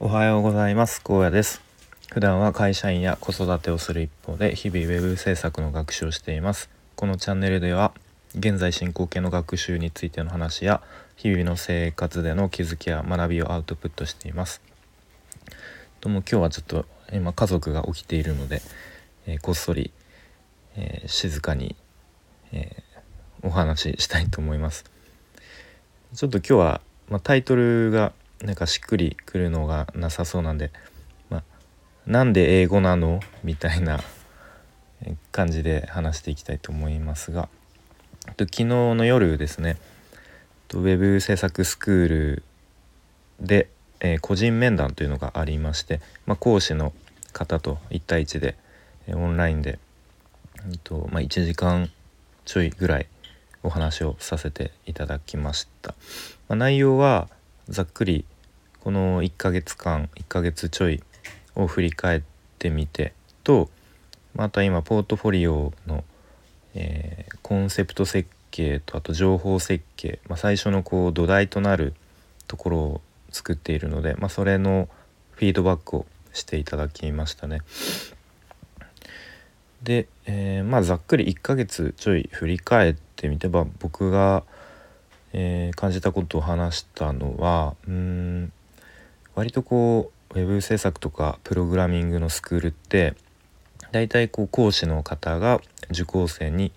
おはようございます。高野です。普段は会社員や子育てをする一方で日々ウェブ制作の学習をしています。このチャンネルでは現在進行形の学習についての話や日々の生活での気づきや学びをアウトプットしています。とも今日はちょっと今家族が起きているので、えー、こっそり、えー、静かに、えー、お話ししたいと思います。ちょっと今日は、まあ、タイトルがなんかしっくりくるのがなさそうなんで、まあ、なんで英語なの？みたいな感じで話していきたいと思いますがと昨日の夜ですねウェブ制作スクールで、えー、個人面談というのがありまして、まあ、講師の方と1対1で、えー、オンラインで、えーとまあ、1時間ちょいぐらいお話をさせていただきました。まあ、内容はざっくりこの1ヶ月間1ヶ月ちょいを振り返ってみてとまた今ポートフォリオの、えー、コンセプト設計とあと情報設計、まあ、最初のこう土台となるところを作っているので、まあ、それのフィードバックをしていただきましたね。で、えー、まあざっくり1ヶ月ちょい振り返ってみてば僕がえー、感じたことを話したのはうん割とこうウェブ制作とかプログラミングのスクールって大体こう講師の方が受講生に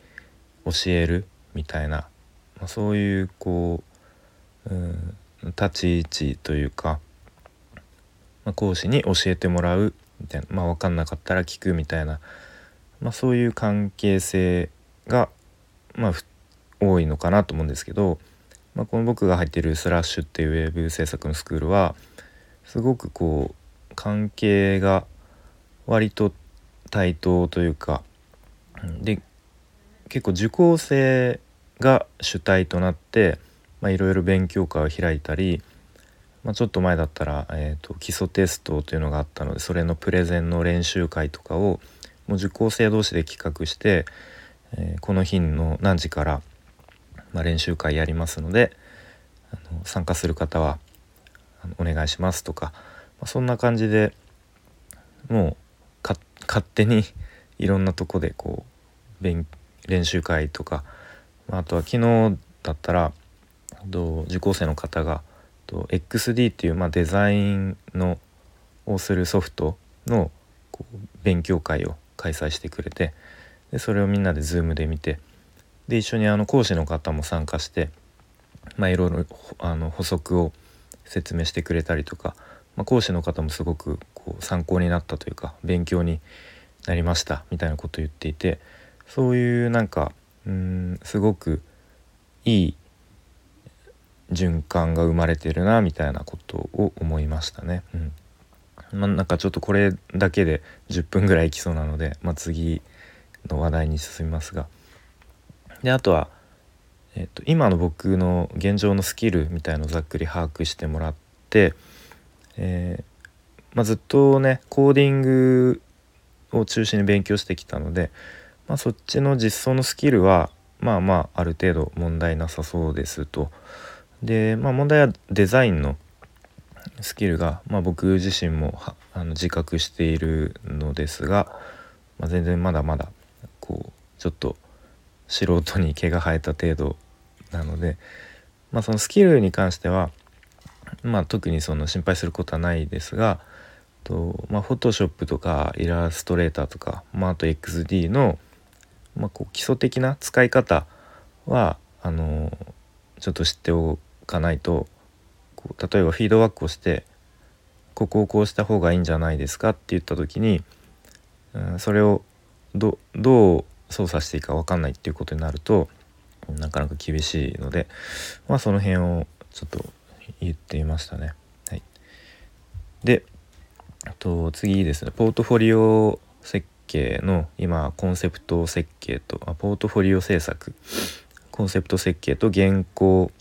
教えるみたいな、まあ、そういうこううん立ち位置というか、まあ、講師に教えてもらうみたいな、まあ、分かんなかったら聞くみたいな、まあ、そういう関係性が、まあ、多いのかなと思うんですけど、まあ、この僕が入ってるスラッシュっていうウェブ制作のスクールはすごくこう関係が割と対等というかで結構受講生が主体となっていろいろ勉強会を開いたり、まあ、ちょっと前だったら、えーと、基礎テストというのがあったのでそれのプレゼンの練習会とかをもう受講生同士で企画して、えー、この日の何時からまあ、練習会やりますのであの参加する方はお願いしますとか、まあ、そんな感じでもう勝手に いろんなとこでこう練習会とか、まあ、あとは昨日だったら受講生の方が XD っていう、まあ、デザインのをするソフトの勉強会を開催してくれてでそれをみんなで Zoom で見てで一緒にあの講師の方も参加してまあいろいろあの補足を説明してくれたりとか、まあ、講師の方もすごくこう参考になったというか勉強になりましたみたいなことを言っていてそういうなんかうんすごくいい循環が生まれてるなみたいなことを思いましたね。うんまあ、なんかちょっとこれだけで10分ぐらいいきそうなので、まあ、次の話題に進みますが。であとは、えーと、今の僕の現状のスキルみたいのをざっくり把握してもらって、えー、まあ、ずっとねコーディングを中心に勉強してきたので、まあ、そっちの実装のスキルはまあまあある程度問題なさそうですと。で、まあ、問題はデザインのスキルが、まあ、僕自身もあの自覚しているのですが、まあ、全然まだまだこうちょっと素人に毛が生えた程度なので、まあ、そのスキルに関しては、まあ、特にその心配することはないですがと、まあ、フォトショップとかイラストレーターとか、まあ、あと XD の、まあ、こう基礎的な使い方はあのちょっと知っておかないとこう例えばフィードバックをしてここをこうした方がいいんじゃないですかって言った時に、うん、それをどどう操作していいか分かんないっていうことになるとなかなか厳しいのでまあその辺をちょっと言っていましたね。はい、でと次ですねポートフォリオ設計の今コンセプト設計とあポートフォリオ制作コンセプト設計と原稿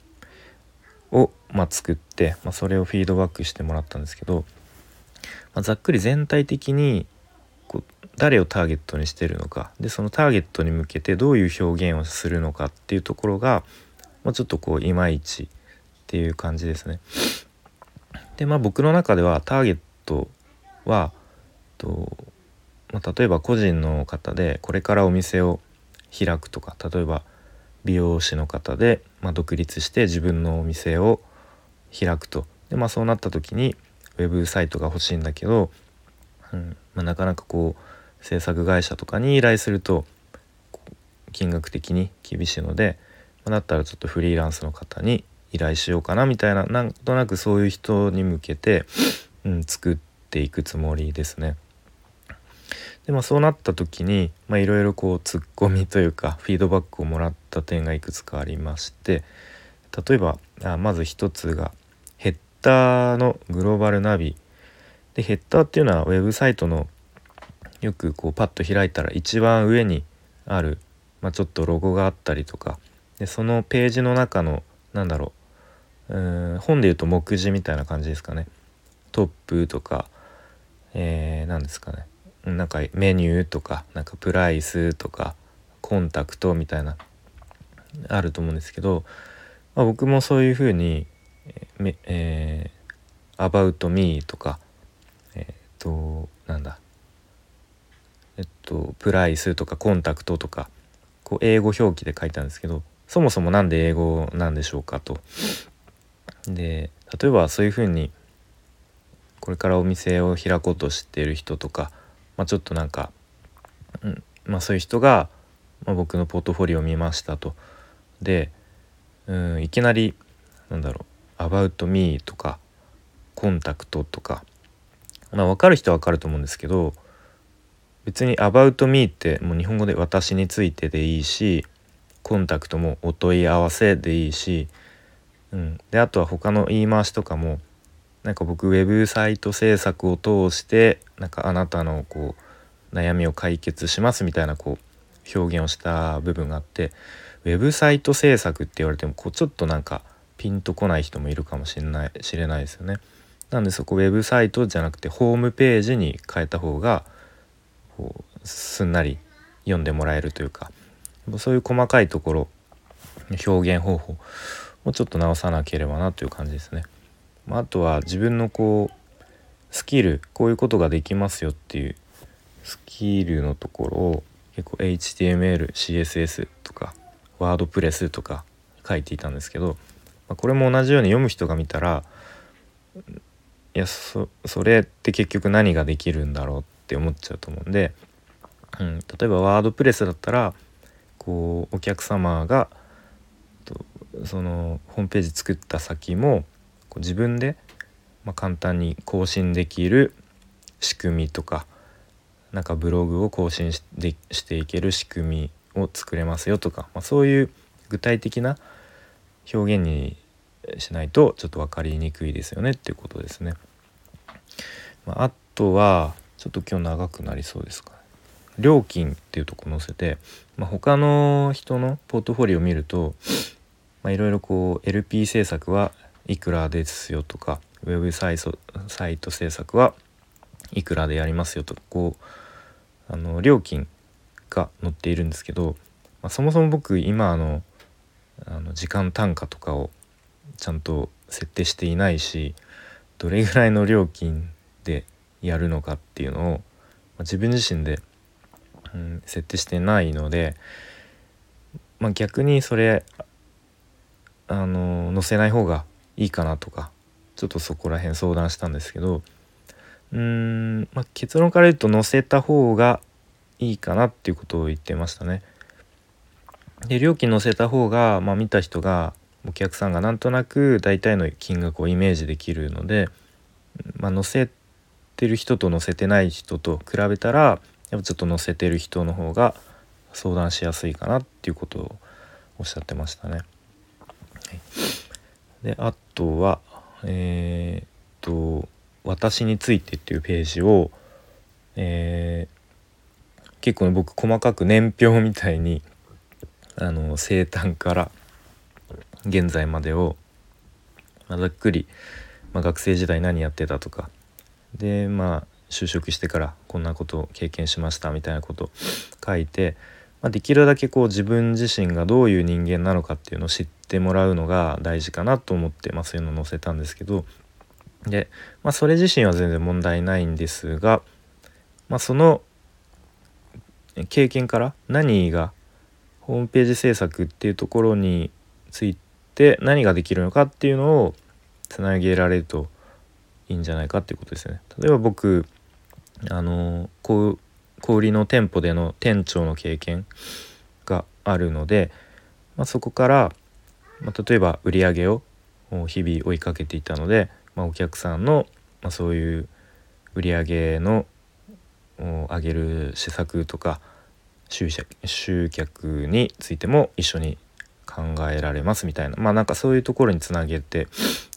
を、まあ、作って、まあ、それをフィードバックしてもらったんですけど、まあ、ざっくり全体的に誰をターゲットにしてるのかでそのターゲットに向けてどういう表現をするのかっていうところが、まあ、ちょっとこういまいちっていう感じですね。でまあ僕の中ではターゲットはと、まあ、例えば個人の方でこれからお店を開くとか例えば美容師の方で、まあ、独立して自分のお店を開くとで、まあ、そうなった時にウェブサイトが欲しいんだけど、うんまあ、なかなかこう制作会社とかに依頼すると金額的に厳しいので、まあ、だったらちょっとフリーランスの方に依頼しようかなみたいななんとなくそういう人に向けて、うん、作っていくつもりですね。でまあそうなった時にいろいろこうツッコミというかフィードバックをもらった点がいくつかありまして例えばあまず一つがヘッダーのグローバルナビでヘッダーっていうのはウェブサイトのよくこうパッと開いたら一番上にある、まあ、ちょっとロゴがあったりとか。でそのページの中のなんだろううん本でいうと目次みたいな感じですかね。トップとか、えー、何ですかね。なんかメニューとかなんかプライスとかコンタクトみたいなあると思うんですけど、まあ、僕もそういうふうに「えー、about me」とかえっ、となんだえっとプライスとかコンタクトとかこう英語表記で書いたんですけどそもそも何で英語なんでしょうかと。で例えばそういうふうにこれからお店を開こうとしてる人とかまあ、ちょっとなんか、うんまあ、そういう人が、まあ、僕のポートフォリオを見ましたと。で、うん、いきなりなんだろう「about me」とか「コンタクト」とか、まあ、分かる人は分かると思うんですけど別に「about me」ってもう日本語で「私について」でいいしコンタクトもお問い合わせでいいし、うん、であとは他の言い回しとかもなんか僕ウェブサイト制作を通してなんかあなたのこう悩みを解決しますみたいなこう表現をした部分があってウェブサイト制作って言われてもこうちょっとなんかピンとこない人もいるかもしれない知れないですよね。なんでそこウェブサイトじゃなくてホームページに変えた方がこうすんなり読んでもらえるというかそういう細かいところ表現方法をちょっと直さなければなという感じですね。あとは自分のこうスキルこういうことができますよっていうスキルのところを結構 HTML、CSS とかワードプレスとか書いていたんですけど、ま、これも同じように読む人が見たらいやそれって結局何ができるんだろうって思っちゃうと思うんで、うん、例えばワードプレスだったらこうお客様がそのホームページ作った先もこう自分で、まあ、簡単に更新できる仕組みとかなんかブログを更新しでしていける仕組みを作れますよとか、まあ、そういう具体的な表現にしないとちょっと分かりにくいですよねっていうことですね。まあ、あとはちょっと今日長くなりそうですか、料金っていうとこ載せて、まあ、他の人のポートフォリオを見るといろいろこう LP 制作はいくらですよとかウェブサイトサイト制作はいくらでやりますよとかこうあの料金が載っているんですけど、まあ、そもそも僕今あのあの時間単価とかをちゃんと設定していないしどれぐらいの料金でやるのかっていうのを、自分自身で、うん、設定してないので、まあ、逆にそれあの載せない方がいいかなとかちょっとそこら辺相談したんですけどうーん、まあ、結論から言うと載せた方がいいかなっていうことを言ってましたね。で料金載せた方が、まあ、見た人がお客さんがなんとなく大体の金額をイメージできるので、まあ、載せてる人と載せてない人と比べたらやっぱちょっと載せてる人の方が相談しやすいかなっていうことをおっしゃってましたね。はいであとはえー、っと「私について」っていうページを、えー、結構僕細かく年表みたいにあの生誕から現在までを、ま、ざっくり、まあ、学生時代何やってたとかでまあ就職してからこんなことを経験しましたみたいなことを書いてまあ、できるだけこう自分自身がどういう人間なのかっていうのを知ってもらうのが大事かなと思って、まあ、そういうのを載せたんですけど、で、まあ、それ自身は全然問題ないんですが、まあ、その経験から何がホームページ制作っていうところについて何ができるのかっていうのをつなげられるといいんじゃないかっていうことですね。例えば僕あの小売りの店舗での店長の経験があるので、まあ、そこから、まあ、例えば売り上げを日々追いかけていたので、まあ、お客さんの、まあ、そういう売り上げの上げる施策とか集客についても一緒に考えられますみたいなまあなんかそういうところにつなげて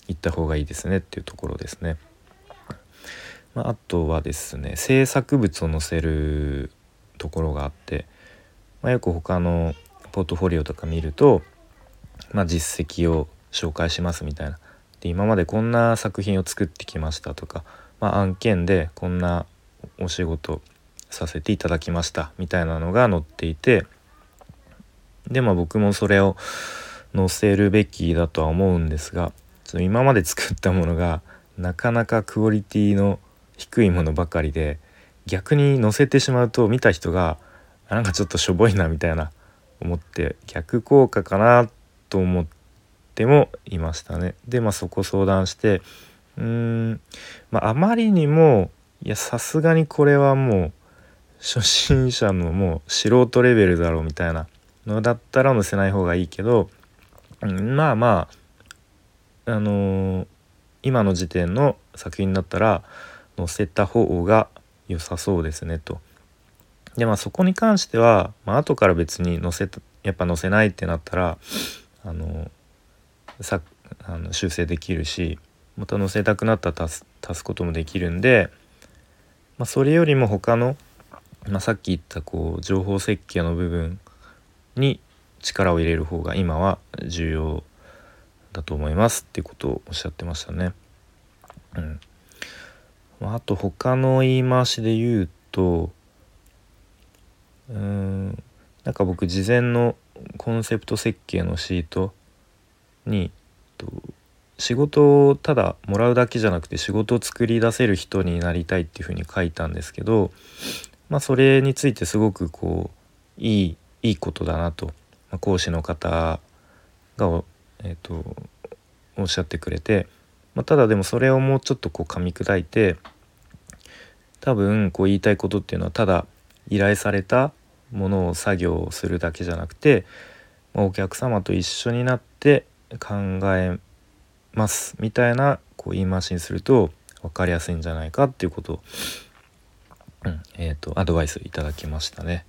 いった方がいいですねっていうところですね。まあ、あとはですね制作物を載せるところがあって、まあ、よく他のポートフォリオとか見ると、まあ、実績を紹介しますみたいなで今までこんな作品を作ってきましたとか、まあ、案件でこんなお仕事させていただきましたみたいなのが載っていてでまあ僕もそれを載せるべきだとは思うんですがちょっと今まで作ったものがなかなかクオリティの低いものばかりで逆に載せてしまうと見た人がなんかちょっとしょぼいなみたいな思って逆効果かなと思ってもいましたね。でまあそこ相談してうーんまああまりにもいやさすがにこれはもう初心者のもう素人レベルだろうみたいなのだったら載せない方がいいけど、まあまああのー、今の時点の作品だったら載せた方が良さそうですねと。でまあそこに関しては、まあ後から別に載せたやっぱ載せないってなったらあのさあの修正できるしまた載せたくなったら足す足すこともできるんで。まあ、それよりも他の、まあ、さっき言ったこう情報設計の部分に力を入れる方が今は重要だと思いますっていうことをおっしゃってましたね。うんあと他の言い回しで言うとうんなんか僕事前のコンセプト設計のシートに仕事をただもらうだけじゃなくて仕事を作り出せる人になりたいっていうふうに書いたんですけどまあそれについてすごくこういいいいことだなと、ま、講師の方が、えーと、おっしゃってくれて、まあ、ただでもそれをもうちょっとこう噛み砕いて多分こう言いたいことっていうのはただ依頼されたものを作業するだけじゃなくて、まあ、お客様と一緒になって考えますみたいなこう言い回しにすると分かりやすいんじゃないかっていうことを、うんえーと、アドバイスいただきましたね。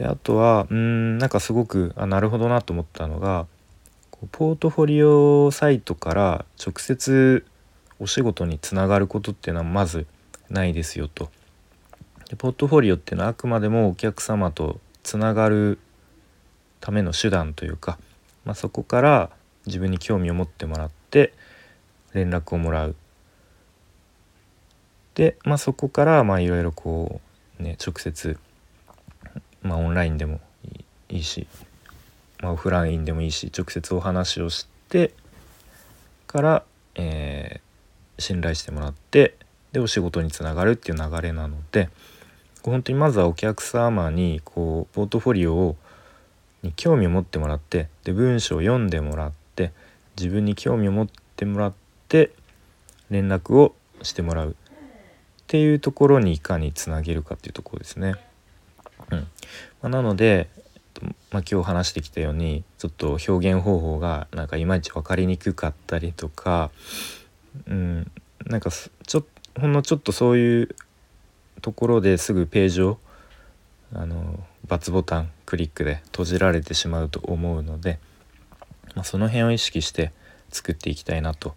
であとはうんなんかすごくあなるほどなと思ったのがポートフォリオサイトから直接お仕事につながることっていうのはまずないですよと。でポートフォリオっていうのはあくまでもお客様とつながるための手段というか、まあ、そこから自分に興味を持ってもらって連絡をもらう。で、まあ、そこからいろいろこうね直接、まあ、オンラインでもいいし、まあ、オフラインでもいいし直接お話をしてから、えー、信頼してもらってでお仕事につながるっていう流れなので本当にまずはお客様にこうポートフォリオをに興味を持ってもらってで文章を読んでもらって自分に興味を持ってもらって連絡をしてもらうっていうところにいかにつなげるかっていうところですね。うんまあ、なので、まあ、今日話してきたようにちょっと表現方法がなんかいまいち分かりにくかったりとか、うん、なんかちょほんのちょっとそういうところですぐページをあの×ボタンクリックで閉じられてしまうと思うので。まあ、その辺を意識して作っていきたいなと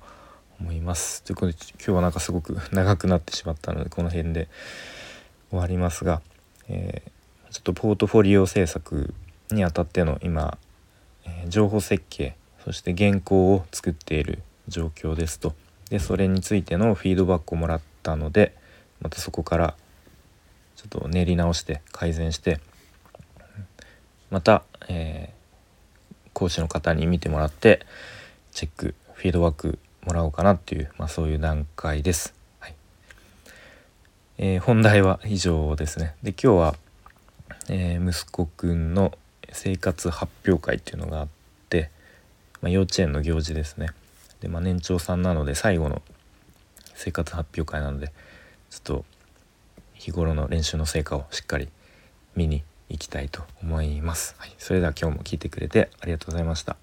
思います。ということで今日はなんかすごく長くなってしまったのでこの辺で終わりますが、えー、ちょっとポートフォリオ制作にあたっての今、え、情報設計そして原稿を作っている状況ですとでそれについてのフィードバックをもらったのでまたそこからちょっと練り直して改善してまた、えー講師の方に見てもらってチェックフィードバックもらおうかなっていう、まあ、そういう段階です。はいえー、本題は以上ですね。で今日は、えー、息子くんの生活発表会っていうのがあって、まあ、幼稚園の行事ですね。で、まあ、年長さんなので最後の生活発表会なのでちょっと日頃の練習の成果をしっかり見に行きたいと思います。はい、それでは今日も聞いてくれてありがとうございました。